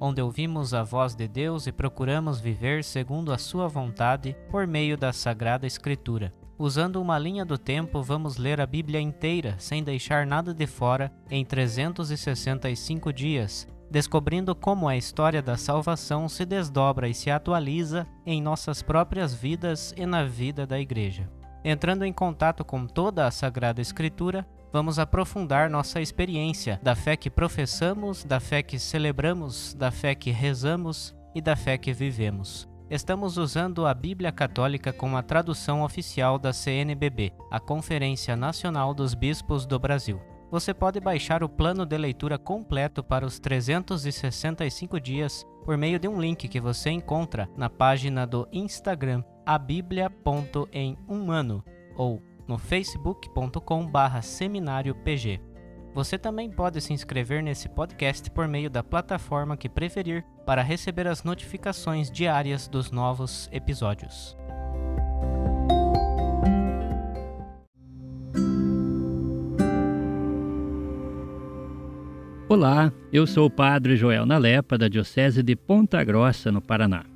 onde ouvimos a voz de Deus e procuramos viver segundo a Sua vontade por meio da Sagrada Escritura. Usando uma linha do tempo, vamos ler a Bíblia inteira, sem deixar nada de fora, em 365 dias, descobrindo como a história da salvação se desdobra e se atualiza em nossas próprias vidas e na vida da Igreja. Entrando em contato com toda a Sagrada Escritura, vamos aprofundar nossa experiência da fé que professamos, da fé que celebramos, da fé que rezamos e da fé que vivemos. Estamos usando a Bíblia Católica como a tradução oficial da CNBB, a Conferência Nacional dos Bispos do Brasil. Você pode baixar o plano de leitura completo para os 365 dias por meio de um link que você encontra na página do Instagram abiblia.em ou no facebook.com/barra seminariopg. Você também pode se inscrever nesse podcast por meio da plataforma que preferir para receber as notificações diárias dos novos episódios. Olá, eu sou o Padre Joel Nalepa, da Diocese de Ponta Grossa, no Paraná.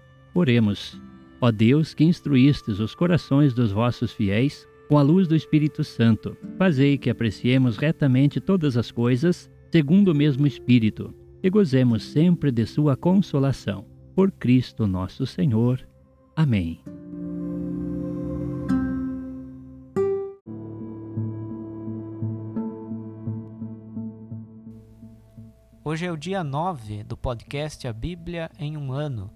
Oremos. Ó Deus, que instruístes os corações dos vossos fiéis com a luz do Espírito Santo, fazei que apreciemos retamente todas as coisas, segundo o mesmo Espírito, e gozemos sempre de Sua consolação. Por Cristo nosso Senhor. Amém. Hoje é o dia 9 do podcast A Bíblia em um Ano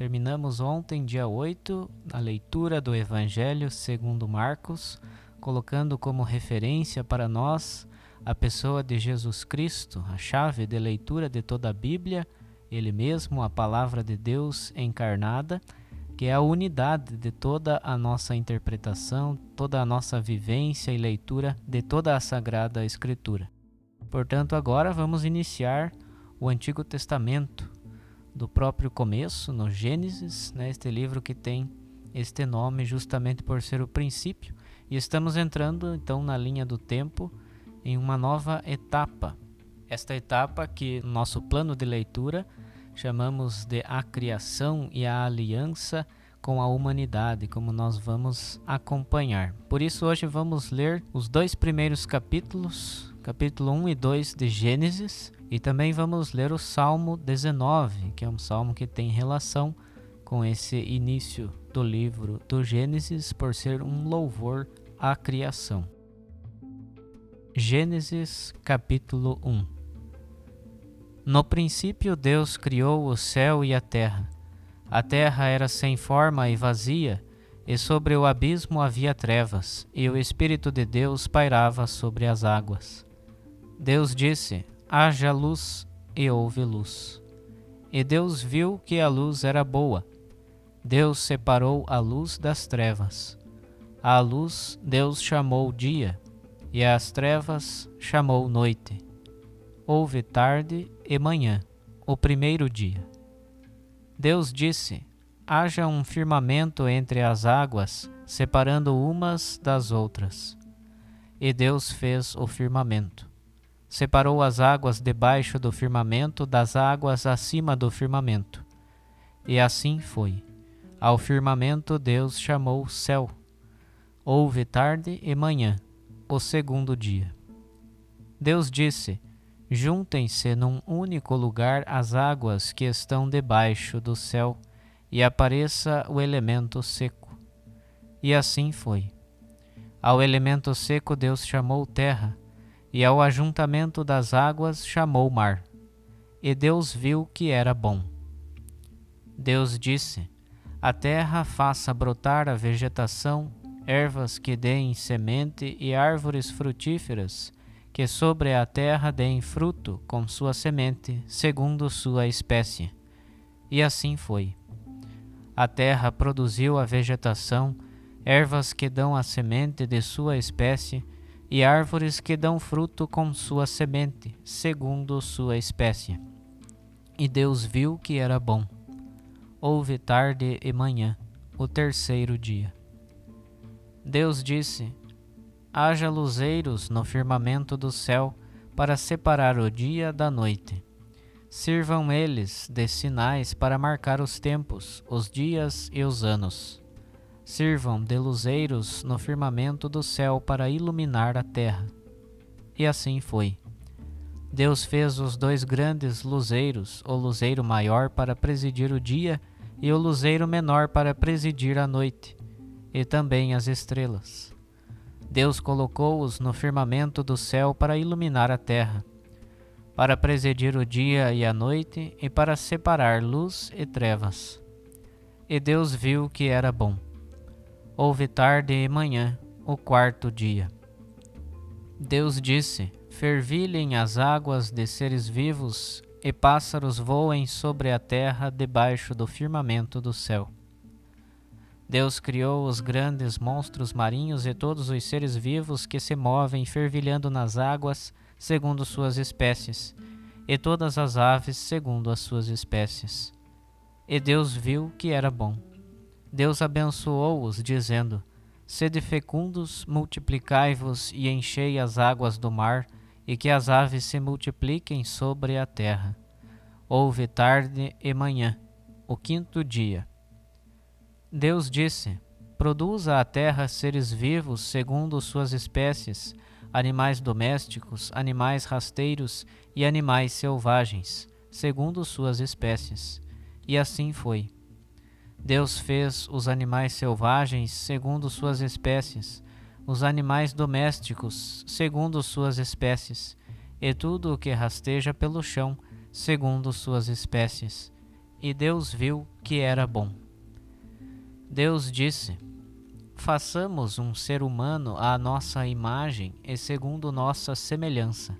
Terminamos ontem, dia 8, a leitura do Evangelho segundo Marcos, colocando como referência para nós a pessoa de Jesus Cristo, a chave de leitura de toda a Bíblia, ele mesmo, a palavra de Deus encarnada, que é a unidade de toda a nossa interpretação, toda a nossa vivência e leitura de toda a Sagrada Escritura. Portanto, agora vamos iniciar o Antigo Testamento, do próprio começo, no Gênesis, né, este livro que tem este nome justamente por ser o princípio, e estamos entrando então na linha do tempo em uma nova etapa. Esta etapa que no nosso plano de leitura chamamos de a criação e a aliança com a humanidade, como nós vamos acompanhar. Por isso hoje vamos ler os dois primeiros capítulos, capítulo 1 e 2 de Gênesis, e também vamos ler o Salmo 19, que é um salmo que tem relação com esse início do livro do Gênesis, por ser um louvor à criação. Gênesis capítulo 1 No princípio, Deus criou o céu e a terra. A terra era sem forma e vazia, e sobre o abismo havia trevas, e o Espírito de Deus pairava sobre as águas. Deus disse: haja luz e houve luz. E Deus viu que a luz era boa. Deus separou a luz das trevas. A luz Deus chamou dia, e as trevas chamou noite. Houve tarde e manhã, o primeiro dia. Deus disse: Haja um firmamento entre as águas, separando umas das outras. E Deus fez o firmamento separou as águas debaixo do firmamento das águas acima do firmamento. E assim foi. Ao firmamento Deus chamou céu. Houve tarde e manhã, o segundo dia. Deus disse: Juntem-se num único lugar as águas que estão debaixo do céu, e apareça o elemento seco. E assim foi. Ao elemento seco Deus chamou terra, e ao ajuntamento das águas chamou mar. E Deus viu que era bom. Deus disse: A terra faça brotar a vegetação, ervas que deem semente e árvores frutíferas, que sobre a terra deem fruto com sua semente, segundo sua espécie. E assim foi. A terra produziu a vegetação, ervas que dão a semente de sua espécie, e árvores que dão fruto com sua semente, segundo sua espécie. E Deus viu que era bom. Houve tarde e manhã, o terceiro dia. Deus disse: Haja luzeiros no firmamento do céu para separar o dia da noite. Sirvam eles de sinais para marcar os tempos, os dias e os anos sirvam de luzeiros no firmamento do céu para iluminar a terra. E assim foi. Deus fez os dois grandes luzeiros, o luzeiro maior para presidir o dia e o luzeiro menor para presidir a noite, e também as estrelas. Deus colocou-os no firmamento do céu para iluminar a terra, para presidir o dia e a noite e para separar luz e trevas. E Deus viu que era bom. Houve tarde e manhã, o quarto dia. Deus disse: Fervilhem as águas de seres vivos, e pássaros voem sobre a terra debaixo do firmamento do céu. Deus criou os grandes monstros marinhos e todos os seres vivos que se movem fervilhando nas águas, segundo suas espécies, e todas as aves segundo as suas espécies. E Deus viu que era bom. Deus abençoou-os, dizendo: Sede fecundos, multiplicai-vos e enchei as águas do mar, e que as aves se multipliquem sobre a terra. Houve tarde e manhã, o quinto dia. Deus disse: Produza a terra seres vivos segundo suas espécies, animais domésticos, animais rasteiros e animais selvagens, segundo suas espécies. E assim foi. Deus fez os animais selvagens segundo suas espécies, os animais domésticos segundo suas espécies, e tudo o que rasteja pelo chão segundo suas espécies. E Deus viu que era bom. Deus disse: Façamos um ser humano à nossa imagem e segundo nossa semelhança,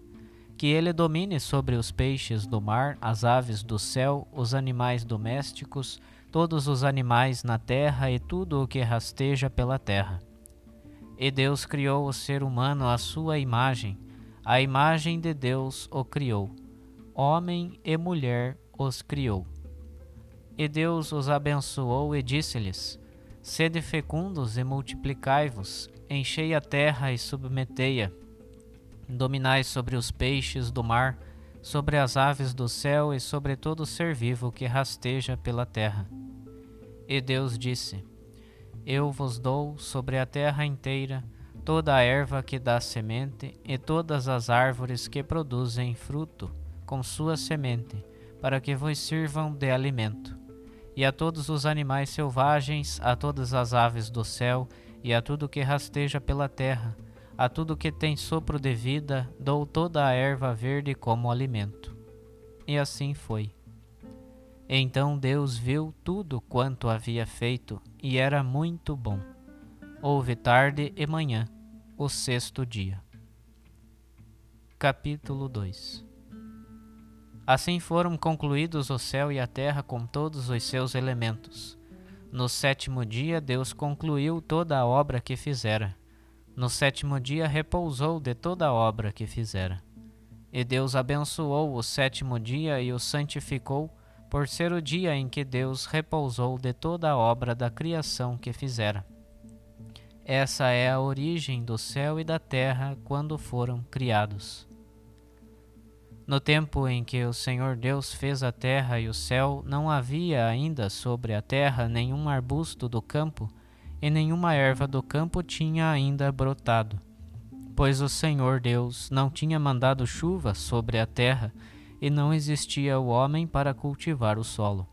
que ele domine sobre os peixes do mar, as aves do céu, os animais domésticos, todos os animais na terra e tudo o que rasteja pela terra. E Deus criou o ser humano à sua imagem, a imagem de Deus o criou, homem e mulher os criou. E Deus os abençoou e disse-lhes: Sede fecundos e multiplicai-vos, enchei a terra e submetei-a. Dominai sobre os peixes do mar, sobre as aves do céu e sobre todo ser vivo que rasteja pela terra. E Deus disse: Eu vos dou sobre a terra inteira toda a erva que dá semente e todas as árvores que produzem fruto com sua semente, para que vos sirvam de alimento. E a todos os animais selvagens, a todas as aves do céu e a tudo que rasteja pela terra, a tudo que tem sopro de vida, dou toda a erva verde como alimento. E assim foi. Então Deus viu tudo quanto havia feito, e era muito bom. Houve tarde e manhã, o sexto dia. Capítulo 2 Assim foram concluídos o céu e a terra com todos os seus elementos. No sétimo dia, Deus concluiu toda a obra que fizera no sétimo dia repousou de toda a obra que fizera. E Deus abençoou o sétimo dia e o santificou, por ser o dia em que Deus repousou de toda a obra da criação que fizera. Essa é a origem do céu e da terra quando foram criados. No tempo em que o Senhor Deus fez a terra e o céu, não havia ainda sobre a terra nenhum arbusto do campo e nenhuma erva do campo tinha ainda brotado, pois o Senhor Deus não tinha mandado chuva sobre a terra e não existia o homem para cultivar o solo.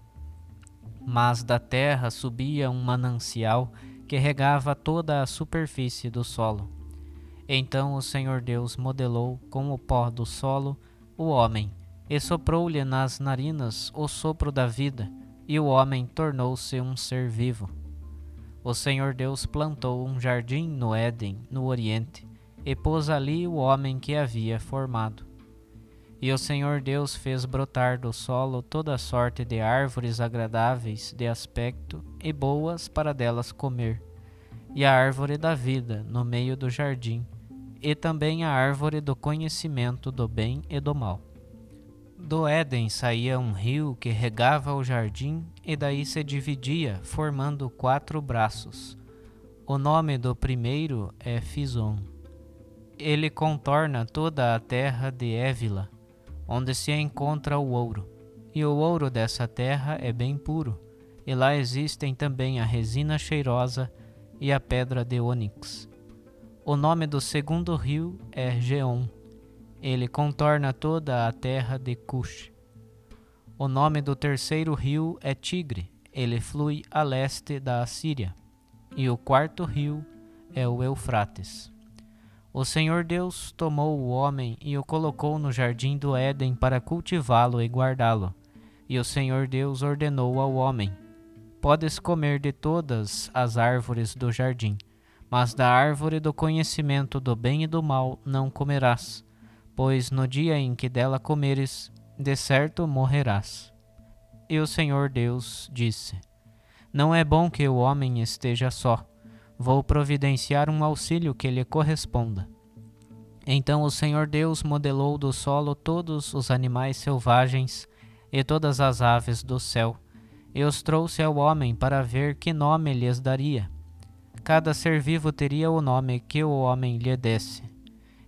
Mas da terra subia um manancial que regava toda a superfície do solo. Então o Senhor Deus modelou com o pó do solo o homem, e soprou-lhe nas narinas o sopro da vida, e o homem tornou-se um ser vivo. O Senhor Deus plantou um jardim no Éden, no Oriente, e pôs ali o homem que havia formado. E o Senhor Deus fez brotar do solo toda sorte de árvores agradáveis de aspecto e boas para delas comer, e a árvore da vida no meio do jardim, e também a árvore do conhecimento do bem e do mal. Do Éden saía um rio que regava o jardim e daí se dividia, formando quatro braços. O nome do primeiro é Fison. Ele contorna toda a terra de Évila, onde se encontra o ouro. E o ouro dessa terra é bem puro, e lá existem também a resina cheirosa e a pedra de ônix. O nome do segundo rio é Geon ele contorna toda a terra de Cush. O nome do terceiro rio é Tigre. Ele flui a leste da Assíria. E o quarto rio é o Eufrates. O Senhor Deus tomou o homem e o colocou no jardim do Éden para cultivá-lo e guardá-lo. E o Senhor Deus ordenou ao homem: Podes comer de todas as árvores do jardim, mas da árvore do conhecimento do bem e do mal não comerás pois no dia em que dela comeres, de certo morrerás. E o Senhor Deus disse: Não é bom que o homem esteja só. Vou providenciar um auxílio que lhe corresponda. Então o Senhor Deus modelou do solo todos os animais selvagens e todas as aves do céu, e os trouxe ao homem para ver que nome lhes daria. Cada ser vivo teria o nome que o homem lhe desse.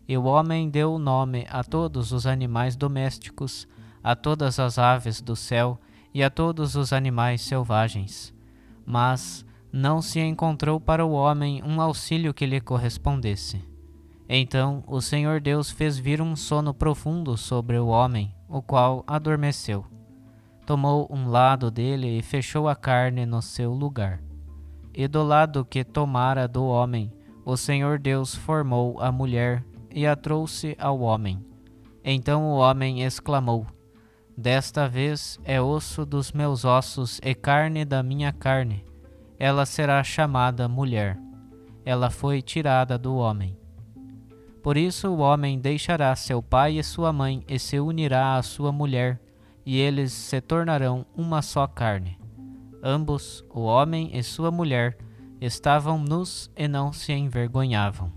E o homem deu o nome a todos os animais domésticos, a todas as aves do céu e a todos os animais selvagens. Mas não se encontrou para o homem um auxílio que lhe correspondesse. Então o Senhor Deus fez vir um sono profundo sobre o homem, o qual adormeceu. Tomou um lado dele e fechou a carne no seu lugar. E do lado que tomara do homem, o Senhor Deus formou a mulher e a trouxe ao homem. Então o homem exclamou: Desta vez é osso dos meus ossos e carne da minha carne. Ela será chamada mulher. Ela foi tirada do homem. Por isso o homem deixará seu pai e sua mãe e se unirá à sua mulher, e eles se tornarão uma só carne. Ambos, o homem e sua mulher, estavam nus e não se envergonhavam.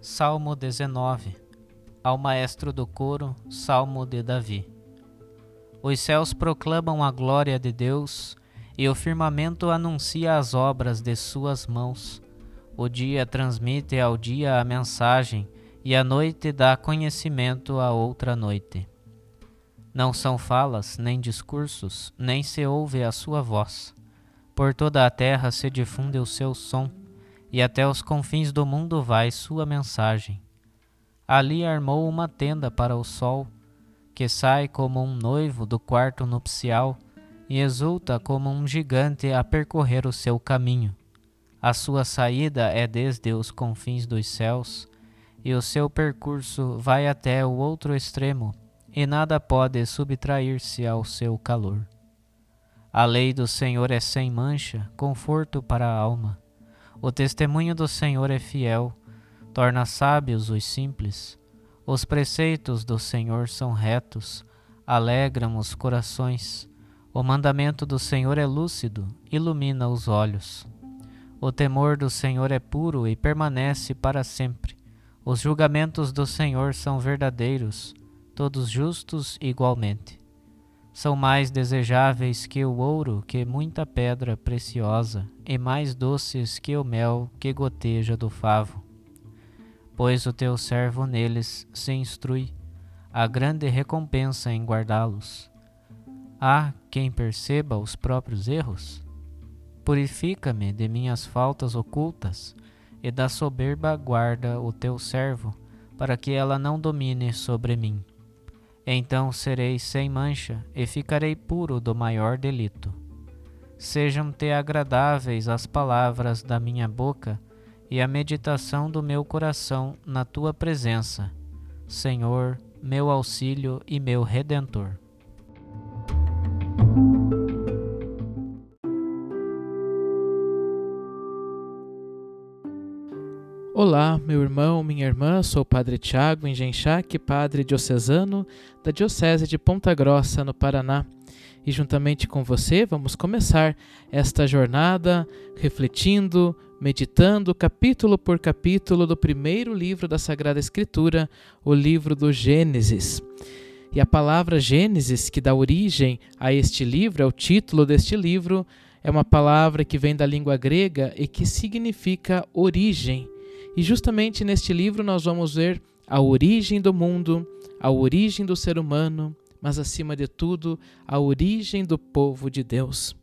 Salmo 19 Ao maestro do coro, Salmo de Davi. Os céus proclamam a glória de Deus, e o firmamento anuncia as obras de suas mãos. O dia transmite ao dia a mensagem, e a noite dá conhecimento a outra noite. Não são falas, nem discursos, nem se ouve a sua voz. Por toda a terra se difunde o seu som e até os confins do mundo vai sua mensagem. Ali armou uma tenda para o sol, que sai como um noivo do quarto nupcial e exulta como um gigante a percorrer o seu caminho. A sua saída é desde os confins dos céus, e o seu percurso vai até o outro extremo, e nada pode subtrair-se ao seu calor. A lei do Senhor é sem mancha, conforto para a alma. O testemunho do Senhor é fiel, torna sábios os simples. Os preceitos do Senhor são retos, alegram os corações. O mandamento do Senhor é lúcido, ilumina os olhos. O temor do Senhor é puro e permanece para sempre. Os julgamentos do Senhor são verdadeiros, todos justos igualmente são mais desejáveis que o ouro, que muita pedra preciosa, e mais doces que o mel que goteja do favo. Pois o teu servo neles se instrui, a grande recompensa em guardá-los. Há quem perceba os próprios erros? Purifica-me de minhas faltas ocultas, e da soberba guarda o teu servo, para que ela não domine sobre mim. Então serei sem mancha e ficarei puro do maior delito. Sejam-te agradáveis as palavras da minha boca e a meditação do meu coração na tua presença, Senhor, meu auxílio e meu redentor. Olá, meu irmão, minha irmã, sou o Padre Tiago Engenchac, padre diocesano da Diocese de Ponta Grossa, no Paraná e juntamente com você vamos começar esta jornada refletindo, meditando capítulo por capítulo do primeiro livro da Sagrada Escritura, o livro do Gênesis. E a palavra Gênesis, que dá origem a este livro, é o título deste livro, é uma palavra que vem da língua grega e que significa origem. E justamente neste livro nós vamos ver a origem do mundo, a origem do ser humano, mas acima de tudo, a origem do povo de Deus.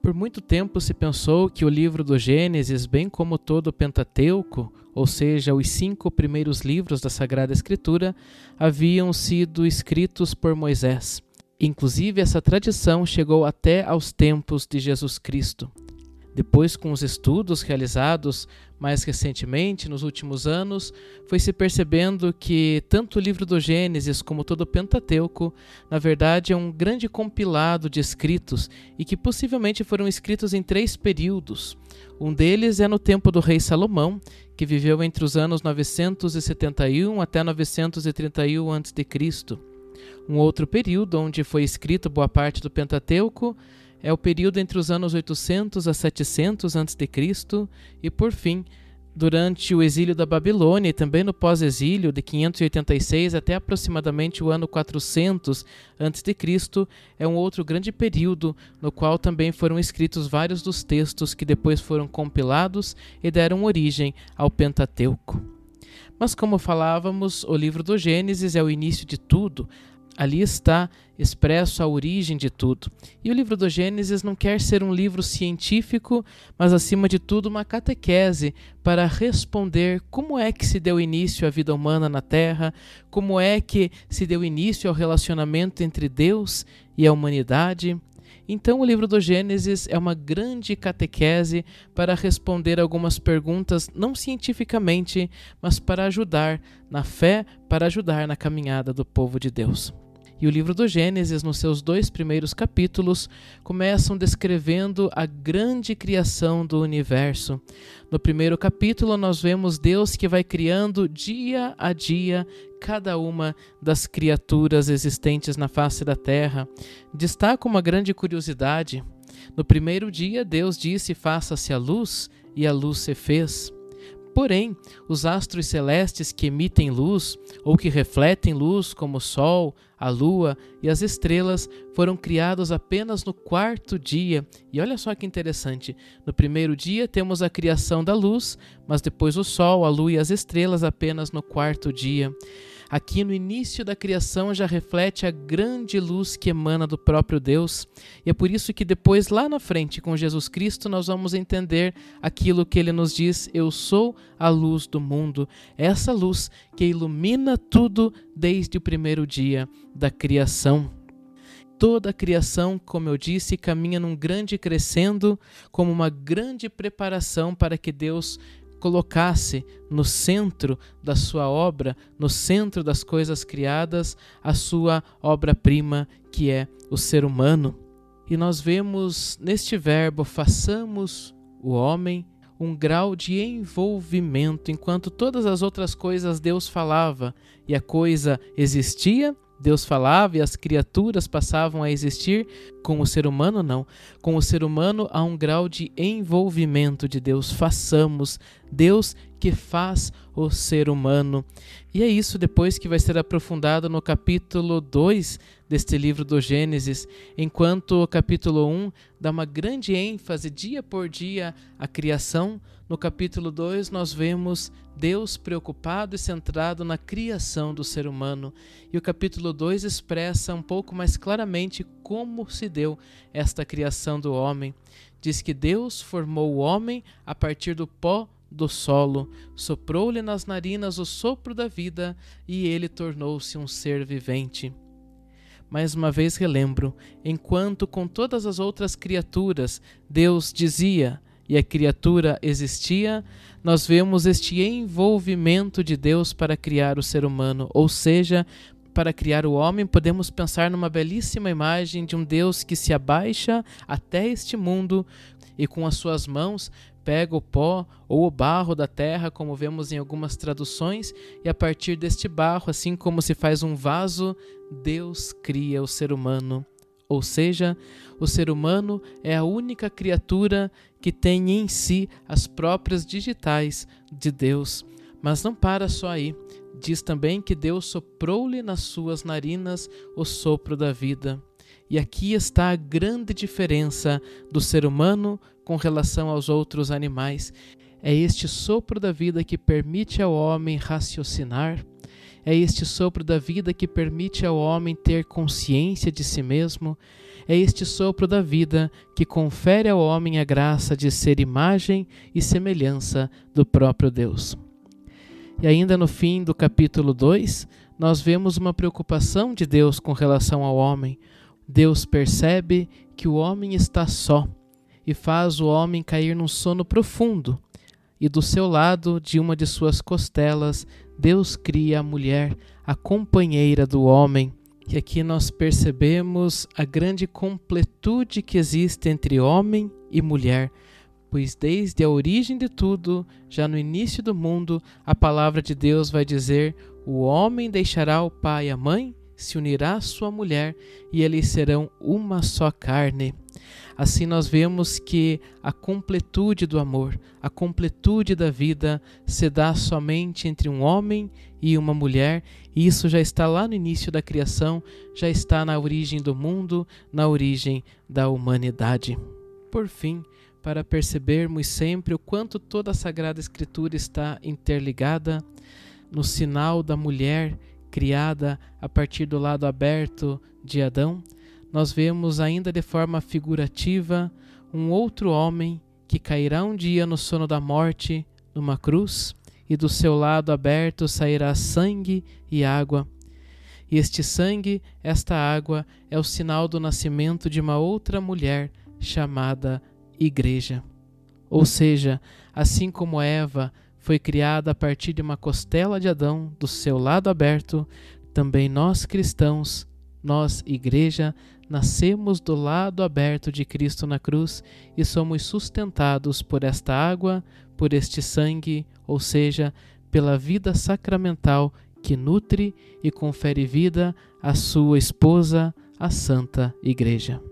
Por muito tempo se pensou que o livro do Gênesis, bem como todo o Pentateuco, ou seja, os cinco primeiros livros da Sagrada Escritura, haviam sido escritos por Moisés. Inclusive, essa tradição chegou até aos tempos de Jesus Cristo. Depois, com os estudos realizados mais recentemente, nos últimos anos, foi se percebendo que tanto o livro do Gênesis como todo o Pentateuco, na verdade, é um grande compilado de escritos e que possivelmente foram escritos em três períodos. Um deles é no tempo do rei Salomão, que viveu entre os anos 971 até 931 a.C. Um outro período onde foi escrito boa parte do Pentateuco é o período entre os anos 800 a 700 a.C. e, por fim, durante o exílio da Babilônia e também no pós-exílio de 586 até aproximadamente o ano 400 a.C., é um outro grande período no qual também foram escritos vários dos textos que depois foram compilados e deram origem ao Pentateuco. Mas como falávamos, o livro do Gênesis é o início de tudo, Ali está expresso a origem de tudo. E o livro do Gênesis não quer ser um livro científico, mas acima de tudo uma catequese para responder como é que se deu início à vida humana na Terra, como é que se deu início ao relacionamento entre Deus e a humanidade. Então, o livro do Gênesis é uma grande catequese para responder algumas perguntas, não cientificamente, mas para ajudar na fé, para ajudar na caminhada do povo de Deus. E o livro do Gênesis, nos seus dois primeiros capítulos, começam descrevendo a grande criação do universo. No primeiro capítulo, nós vemos Deus que vai criando dia a dia cada uma das criaturas existentes na face da terra. Destaca uma grande curiosidade. No primeiro dia, Deus disse: Faça-se a luz, e a luz se fez. Porém, os astros celestes que emitem luz ou que refletem luz, como o Sol, a Lua e as estrelas, foram criados apenas no quarto dia. E olha só que interessante: no primeiro dia temos a criação da luz, mas depois o Sol, a Lua e as estrelas apenas no quarto dia aqui no início da criação já reflete a grande luz que emana do próprio Deus. E é por isso que depois, lá na frente, com Jesus Cristo, nós vamos entender aquilo que ele nos diz: Eu sou a luz do mundo. Essa luz que ilumina tudo desde o primeiro dia da criação toda a criação, como eu disse, caminha num grande crescendo, como uma grande preparação para que Deus colocasse no centro da sua obra, no centro das coisas criadas, a sua obra-prima, que é o ser humano. E nós vemos neste verbo façamos o homem um grau de envolvimento, enquanto todas as outras coisas Deus falava e a coisa existia, Deus falava e as criaturas passavam a existir, com o ser humano não. Com o ser humano há um grau de envolvimento de Deus. Façamos Deus que faz o ser humano. E é isso depois que vai ser aprofundado no capítulo 2 deste livro do Gênesis, enquanto o capítulo 1 dá uma grande ênfase dia por dia à criação, no capítulo 2 nós vemos Deus preocupado e centrado na criação do ser humano. E o capítulo 2 expressa um pouco mais claramente como se deu esta criação do homem. Diz que Deus formou o homem a partir do pó do solo, soprou-lhe nas narinas o sopro da vida e ele tornou-se um ser vivente. mais uma vez relembro, enquanto com todas as outras criaturas Deus dizia e a criatura existia, nós vemos este envolvimento de Deus para criar o ser humano, ou seja, para criar o homem, podemos pensar numa belíssima imagem de um Deus que se abaixa até este mundo e com as suas mãos pega o pó ou o barro da terra, como vemos em algumas traduções, e a partir deste barro, assim como se faz um vaso, Deus cria o ser humano. Ou seja, o ser humano é a única criatura que tem em si as próprias digitais de Deus. Mas não para só aí. Diz também que Deus soprou-lhe nas suas narinas o sopro da vida. E aqui está a grande diferença do ser humano com relação aos outros animais. É este sopro da vida que permite ao homem raciocinar, é este sopro da vida que permite ao homem ter consciência de si mesmo, é este sopro da vida que confere ao homem a graça de ser imagem e semelhança do próprio Deus. E ainda no fim do capítulo 2, nós vemos uma preocupação de Deus com relação ao homem. Deus percebe que o homem está só e faz o homem cair num sono profundo. E do seu lado, de uma de suas costelas, Deus cria a mulher, a companheira do homem. E aqui nós percebemos a grande completude que existe entre homem e mulher, pois desde a origem de tudo, já no início do mundo, a palavra de Deus vai dizer: o homem deixará o pai e a mãe, se unirá à sua mulher, e eles serão uma só carne. Assim nós vemos que a completude do amor, a completude da vida se dá somente entre um homem e uma mulher, e isso já está lá no início da criação, já está na origem do mundo, na origem da humanidade. Por fim, para percebermos sempre o quanto toda a Sagrada Escritura está interligada, no sinal da mulher criada a partir do lado aberto de Adão, nós vemos ainda de forma figurativa um outro homem que cairá um dia no sono da morte numa cruz, e do seu lado aberto sairá sangue e água. E este sangue, esta água, é o sinal do nascimento de uma outra mulher chamada Igreja. Ou seja, assim como Eva foi criada a partir de uma costela de Adão, do seu lado aberto, também nós cristãos, nós, Igreja, nascemos do lado aberto de Cristo na cruz e somos sustentados por esta água, por este sangue, ou seja, pela vida sacramental que nutre e confere vida à sua esposa, a Santa Igreja.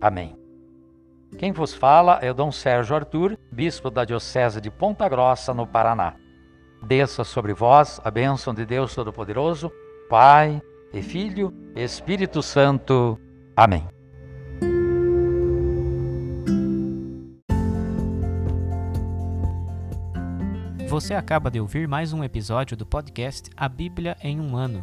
Amém. Quem vos fala é o Dom Sérgio Arthur, bispo da Diocese de Ponta Grossa, no Paraná. Desça sobre vós a bênção de Deus Todo-Poderoso, Pai e Filho Espírito Santo. Amém. Você acaba de ouvir mais um episódio do podcast A Bíblia em um Ano.